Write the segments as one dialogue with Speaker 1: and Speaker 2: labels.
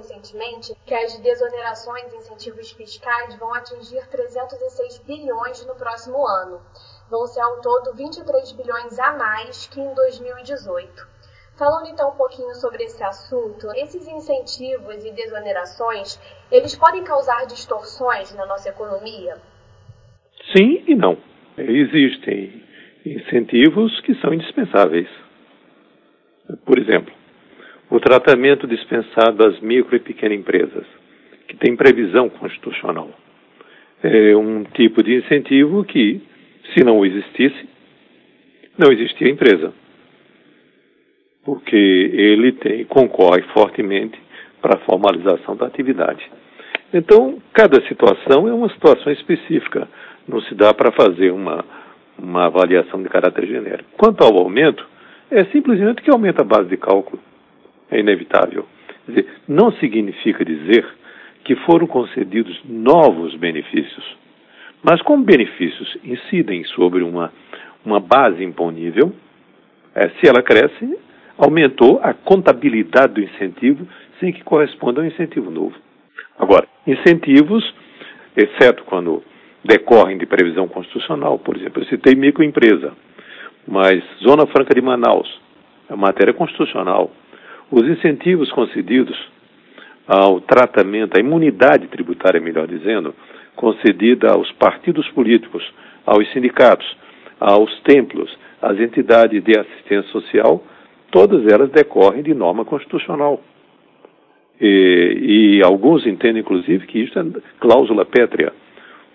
Speaker 1: recentemente que as desonerações e incentivos fiscais vão atingir 306 bilhões no próximo ano. Vão ser ao todo 23 bilhões a mais que em 2018. Falando então um pouquinho sobre esse assunto, esses incentivos e desonerações, eles podem causar distorções na nossa economia?
Speaker 2: Sim e não. Existem incentivos que são indispensáveis. Por exemplo, o tratamento dispensado às micro e pequenas empresas, que tem previsão constitucional. É um tipo de incentivo que, se não existisse, não existia empresa porque ele tem, concorre fortemente para a formalização da atividade. Então, cada situação é uma situação específica, não se dá para fazer uma, uma avaliação de caráter genérico. Quanto ao aumento, é simplesmente que aumenta a base de cálculo, é inevitável. Dizer, não significa dizer que foram concedidos novos benefícios, mas como benefícios incidem sobre uma, uma base imponível, é, se ela cresce, aumentou a contabilidade do incentivo sem que corresponda a um incentivo novo. Agora, incentivos, exceto quando decorrem de previsão constitucional, por exemplo, eu citei microempresa, mas Zona Franca de Manaus, é matéria constitucional. Os incentivos concedidos ao tratamento, à imunidade tributária, melhor dizendo, concedida aos partidos políticos, aos sindicatos, aos templos, às entidades de assistência social, todas elas decorrem de norma constitucional. E, e, alguns entendem, inclusive, que isso é cláusula pétrea.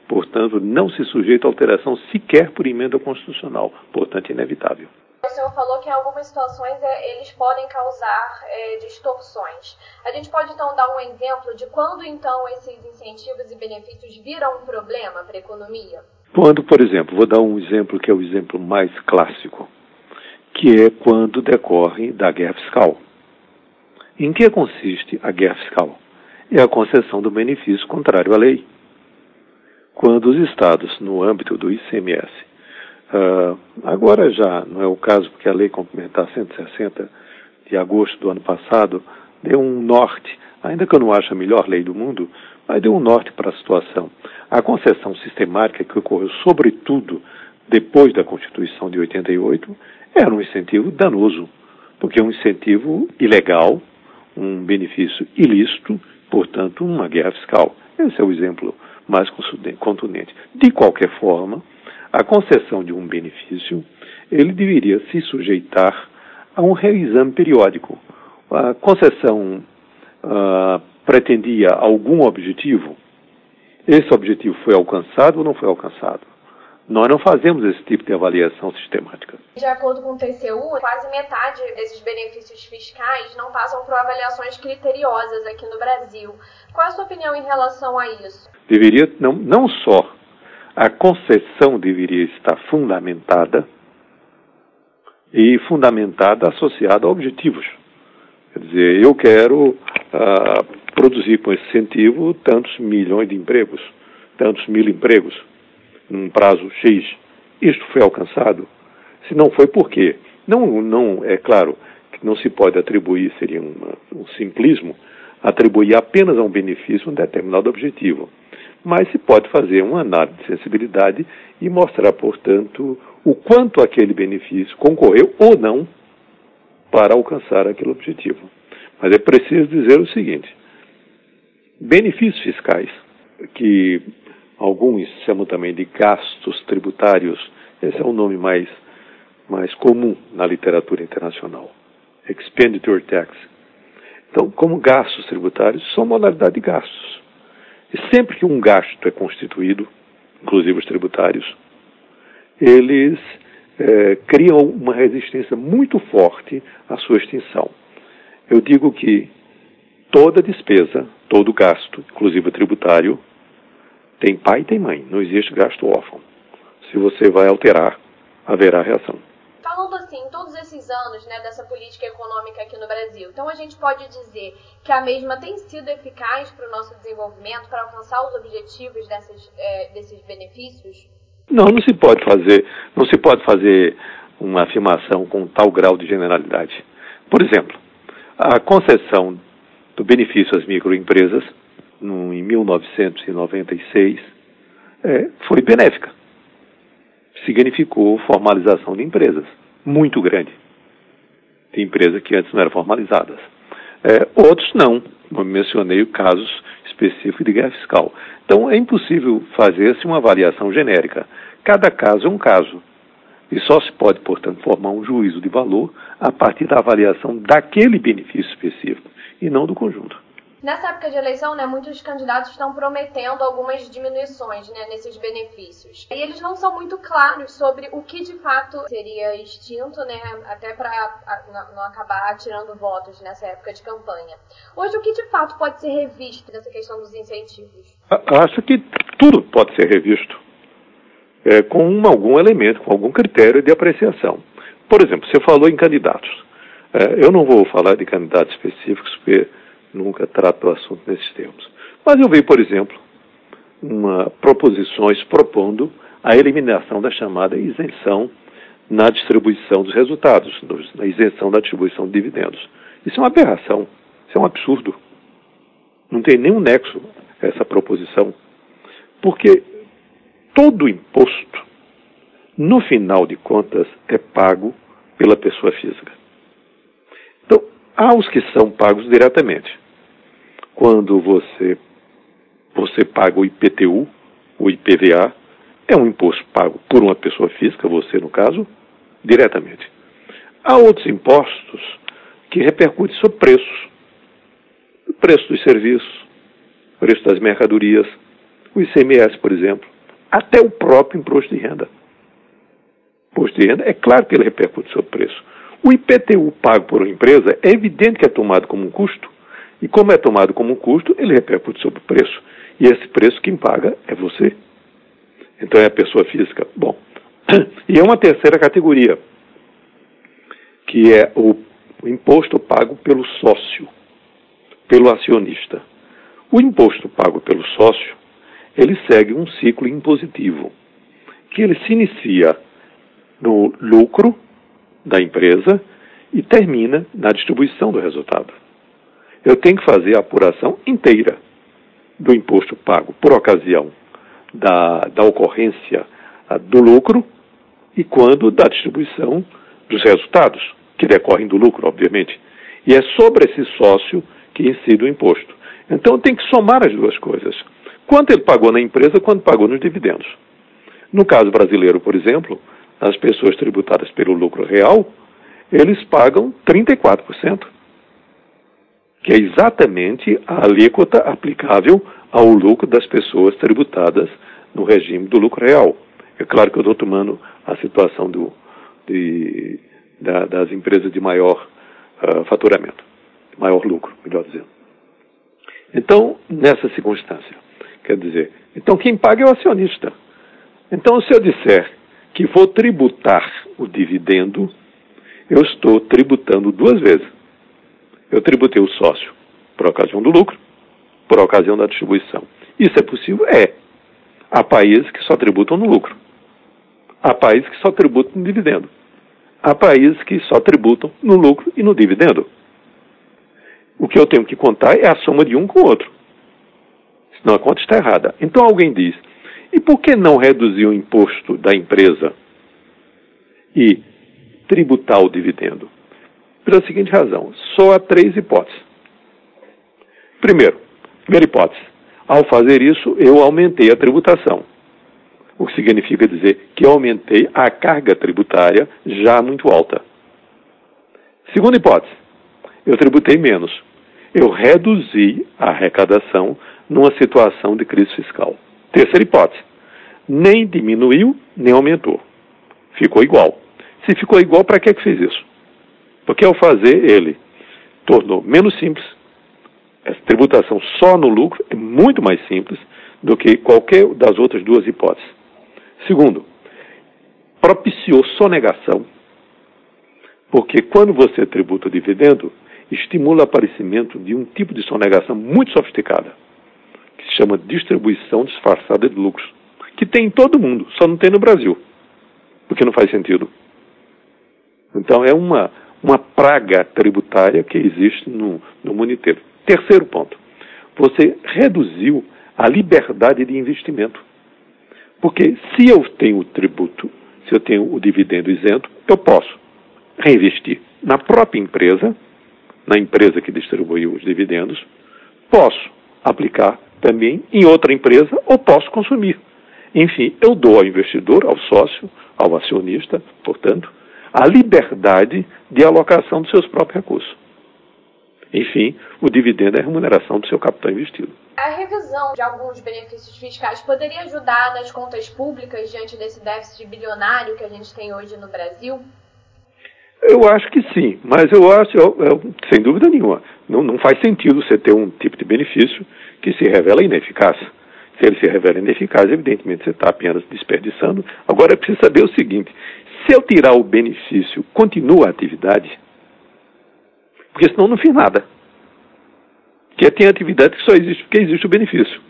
Speaker 2: Portanto, não se sujeita a alteração sequer por emenda constitucional. Portanto, inevitável.
Speaker 1: O senhor falou que em algumas situações é, eles podem causar é, distorções. A gente pode então dar um exemplo de quando então esses incentivos e benefícios viram um problema para a economia?
Speaker 2: Quando, por exemplo, vou dar um exemplo que é o exemplo mais clássico que é quando decorre da guerra fiscal. Em que consiste a guerra fiscal? É a concessão do benefício contrário à lei. Quando os estados, no âmbito do ICMS, uh, agora já não é o caso porque a lei complementar 160 de agosto do ano passado deu um norte, ainda que eu não ache a melhor lei do mundo, mas deu um norte para a situação. A concessão sistemática que ocorreu, sobretudo depois da Constituição de 88, era um incentivo danoso, porque é um incentivo ilegal, um benefício ilícito, portanto, uma guerra fiscal. Esse é o exemplo mais contundente. De qualquer forma, a concessão de um benefício, ele deveria se sujeitar a um reexame periódico. A concessão uh, pretendia algum objetivo? Esse objetivo foi alcançado ou não foi alcançado? Nós não fazemos esse tipo de avaliação sistemática.
Speaker 1: De acordo com o TCU, quase metade desses benefícios fiscais não passam por avaliações criteriosas aqui no Brasil. Qual é a sua opinião em relação a isso?
Speaker 2: Deveria, não, não só a concessão deveria estar fundamentada e fundamentada associada a objetivos. Quer dizer, eu quero uh, produzir com esse incentivo tantos milhões de empregos, tantos mil empregos num prazo X, isto foi alcançado? Se não foi, por quê? Não, não, é claro que não se pode atribuir, seria uma, um simplismo, atribuir apenas a um benefício um determinado objetivo. Mas se pode fazer uma análise de sensibilidade e mostrar, portanto, o quanto aquele benefício concorreu ou não para alcançar aquele objetivo. Mas é preciso dizer o seguinte: benefícios fiscais que alguns chamam também de gastos tributários, esse é o nome mais, mais comum na literatura internacional. Expenditure tax. Então, como gastos tributários, são modalidade de gastos. Sempre que um gasto é constituído, inclusive os tributários, eles é, criam uma resistência muito forte à sua extinção. Eu digo que toda despesa, todo gasto, inclusive tributário, tem pai e tem mãe, não existe gasto órfão. Se você vai alterar, haverá reação.
Speaker 1: Assim, todos esses anos né, dessa política econômica aqui no Brasil, então a gente pode dizer que a mesma tem sido eficaz para o nosso desenvolvimento, para alcançar os objetivos dessas, é, desses benefícios?
Speaker 2: Não, não se pode fazer, não se pode fazer uma afirmação com tal grau de generalidade. Por exemplo, a concessão do benefício às microempresas, no, em 1996, é, foi benéfica. Significou formalização de empresas, muito grande, de empresas que antes não eram formalizadas. É, outros não, eu mencionei casos específicos de guerra fiscal. Então é impossível fazer-se uma avaliação genérica. Cada caso é um caso. E só se pode, portanto, formar um juízo de valor a partir da avaliação daquele benefício específico e não do conjunto.
Speaker 1: Nessa época de eleição, né, muitos candidatos estão prometendo algumas diminuições né, nesses benefícios. E eles não são muito claros sobre o que de fato seria extinto, né, até para não acabar tirando votos nessa época de campanha. Hoje, o que de fato pode ser revisto nessa questão dos incentivos?
Speaker 2: Acho que tudo pode ser revisto é, com algum elemento, com algum critério de apreciação. Por exemplo, você falou em candidatos. É, eu não vou falar de candidatos específicos, porque nunca trato o assunto nesses termos. Mas eu vi, por exemplo, uma, proposições propondo a eliminação da chamada isenção na distribuição dos resultados, na isenção da distribuição de dividendos. Isso é uma aberração, isso é um absurdo. Não tem nenhum nexo essa proposição, porque todo imposto, no final de contas, é pago pela pessoa física. Então, há os que são pagos diretamente quando você, você paga o IPTU, o IPVA, é um imposto pago por uma pessoa física, você no caso, diretamente. Há outros impostos que repercutem sobre preços. O preço dos serviços, o preço das mercadorias, o ICMS, por exemplo, até o próprio imposto de renda. O imposto de renda, é claro que ele repercute sobre preço. O IPTU pago por uma empresa é evidente que é tomado como um custo, e como é tomado como custo, ele repercute sobre o preço. E esse preço quem paga é você. Então é a pessoa física. Bom, e é uma terceira categoria, que é o, o imposto pago pelo sócio, pelo acionista. O imposto pago pelo sócio, ele segue um ciclo impositivo, que ele se inicia no lucro da empresa e termina na distribuição do resultado eu tenho que fazer a apuração inteira do imposto pago por ocasião da, da ocorrência ah, do lucro e quando da distribuição dos resultados, que decorrem do lucro, obviamente. E é sobre esse sócio que incide o imposto. Então tem que somar as duas coisas. Quanto ele pagou na empresa, quanto pagou nos dividendos. No caso brasileiro, por exemplo, as pessoas tributadas pelo lucro real, eles pagam 34% que é exatamente a alíquota aplicável ao lucro das pessoas tributadas no regime do lucro real. É claro que eu estou tomando a situação do, de, da, das empresas de maior uh, faturamento, maior lucro, melhor dizendo. Então, nessa circunstância, quer dizer, então quem paga é o acionista. Então, se eu disser que vou tributar o dividendo, eu estou tributando duas vezes eu tributei o sócio por ocasião do lucro, por ocasião da distribuição. Isso é possível? É. Há países que só tributam no lucro. Há países que só tributam no dividendo. Há países que só tributam no lucro e no dividendo. O que eu tenho que contar é a soma de um com o outro. Senão a conta está errada. Então alguém diz: e por que não reduzir o imposto da empresa e tributar o dividendo? Pela seguinte razão: só há três hipóteses. Primeiro, primeira hipótese: ao fazer isso, eu aumentei a tributação. O que significa dizer que aumentei a carga tributária já muito alta. Segunda hipótese: eu tributei menos. Eu reduzi a arrecadação numa situação de crise fiscal. Terceira hipótese: nem diminuiu, nem aumentou. Ficou igual. Se ficou igual, para que, que fez isso? Porque ao fazer ele tornou menos simples, essa tributação só no lucro é muito mais simples do que qualquer das outras duas hipóteses. Segundo, propiciou sonegação, porque quando você tributa dividendo, estimula o aparecimento de um tipo de sonegação muito sofisticada, que se chama distribuição disfarçada de lucros, que tem em todo mundo, só não tem no Brasil, porque não faz sentido. Então é uma uma praga tributária que existe no, no mundo inteiro. Terceiro ponto, você reduziu a liberdade de investimento. Porque se eu tenho o tributo, se eu tenho o dividendo isento, eu posso reinvestir na própria empresa, na empresa que distribuiu os dividendos, posso aplicar também em outra empresa ou posso consumir. Enfim, eu dou ao investidor, ao sócio, ao acionista, portanto, a liberdade de alocação dos seus próprios recursos. Enfim, o dividendo é a remuneração do seu capital investido.
Speaker 1: A revisão de alguns benefícios fiscais poderia ajudar nas contas públicas diante desse déficit bilionário que a gente tem hoje no Brasil?
Speaker 2: Eu acho que sim, mas eu acho, eu, eu, sem dúvida nenhuma, não, não faz sentido você ter um tipo de benefício que se revela ineficaz. Se ele se revela ineficaz, evidentemente você está apenas desperdiçando. Agora é preciso saber o seguinte: se eu tirar o benefício, continua a atividade? Porque senão não fiz nada. Que tem atividade que só existe porque existe o benefício.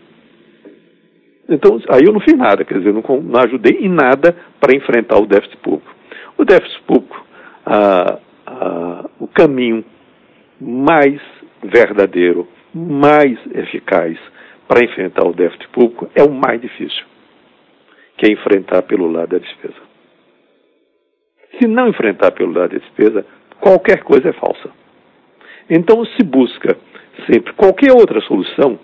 Speaker 2: Então, aí eu não fiz nada, quer dizer, não, não ajudei em nada para enfrentar o déficit público. O déficit público, ah, ah, o caminho mais verdadeiro, mais eficaz para enfrentar o déficit público é o mais difícil, que é enfrentar pelo lado da despesa. Se não enfrentar pelo da despesa, qualquer coisa é falsa. Então se busca sempre qualquer outra solução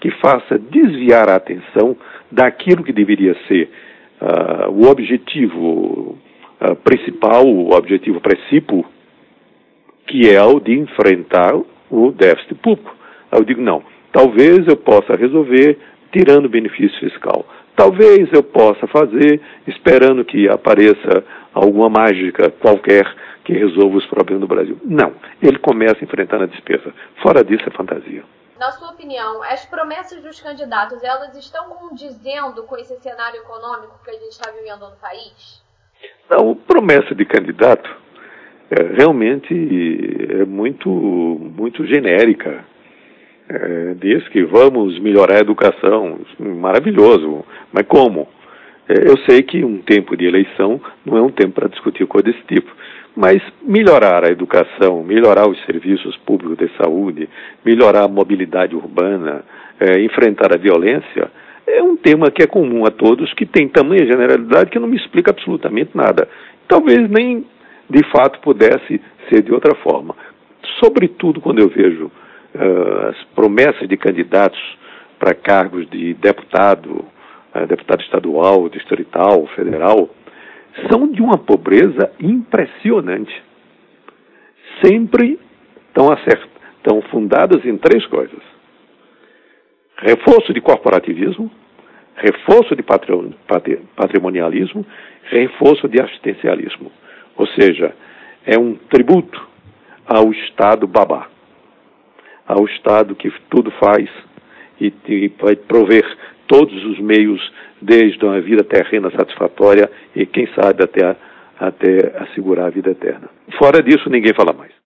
Speaker 2: que faça desviar a atenção daquilo que deveria ser uh, o objetivo uh, principal, o objetivo principal, que é o de enfrentar o déficit público. Eu digo, não, talvez eu possa resolver tirando benefício fiscal. Talvez eu possa fazer esperando que apareça alguma mágica qualquer que resolva os problemas do Brasil. Não. Ele começa enfrentando a despesa. Fora disso é fantasia.
Speaker 1: Na sua opinião, as promessas dos candidatos, elas estão condizendo com esse cenário econômico que a gente está vivendo no país?
Speaker 2: Não, promessa de candidato é, realmente é muito, muito genérica. É, diz que vamos melhorar a educação, maravilhoso, mas como? É, eu sei que um tempo de eleição não é um tempo para discutir coisa desse tipo. Mas melhorar a educação, melhorar os serviços públicos de saúde, melhorar a mobilidade urbana, é, enfrentar a violência, é um tema que é comum a todos, que tem tamanha generalidade que não me explica absolutamente nada. Talvez nem de fato pudesse ser de outra forma. Sobretudo quando eu vejo uh, as promessas de candidatos para cargos de deputado, deputado estadual, distrital, federal, são de uma pobreza impressionante. Sempre estão, acert... estão fundadas em três coisas: reforço de corporativismo, reforço de patrimonialismo, reforço de assistencialismo. Ou seja, é um tributo ao Estado babá, ao Estado que tudo faz e vai prover todos os meios, desde uma vida terrena satisfatória e, quem sabe, até, até assegurar a vida eterna. Fora disso, ninguém fala mais.